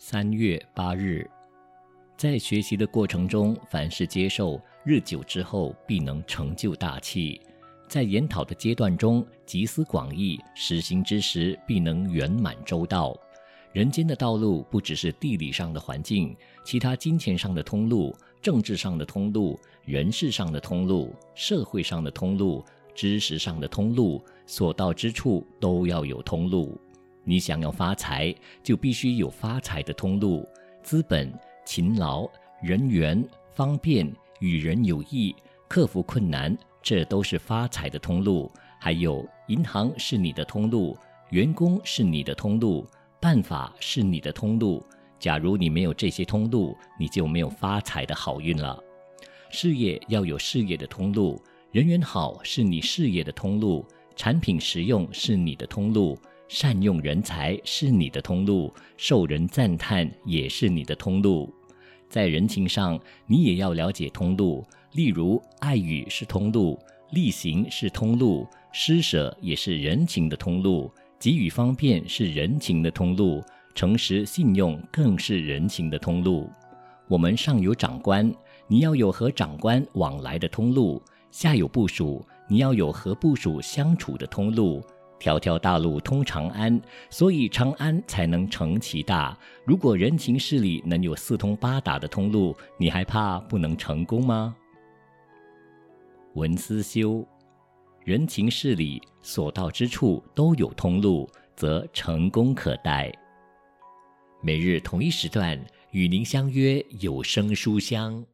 三月八日，在学习的过程中，凡事接受，日久之后必能成就大器；在研讨的阶段中，集思广益，实行之时必能圆满周到。人间的道路不只是地理上的环境，其他金钱上的通路、政治上的通路、人事上的通路、社会上的通路、知识上的通路，所到之处都要有通路。你想要发财，就必须有发财的通路。资本、勤劳、人缘、方便、与人有益、克服困难，这都是发财的通路。还有，银行是你的通路，员工是你的通路，办法是你的通路。假如你没有这些通路，你就没有发财的好运了。事业要有事业的通路，人缘好是你事业的通路，产品实用是你的通路。善用人才是你的通路，受人赞叹也是你的通路。在人情上，你也要了解通路。例如，爱语是通路，力行是通路，施舍也是人情的通路，给予方便是人情的通路，诚实信用更是人情的通路。我们上有长官，你要有和长官往来的通路；下有部属，你要有和部属相处的通路。条条大路通长安，所以长安才能成其大。如果人情事理能有四通八达的通路，你还怕不能成功吗？文思修，人情事理所到之处都有通路，则成功可待。每日同一时段与您相约有声书香。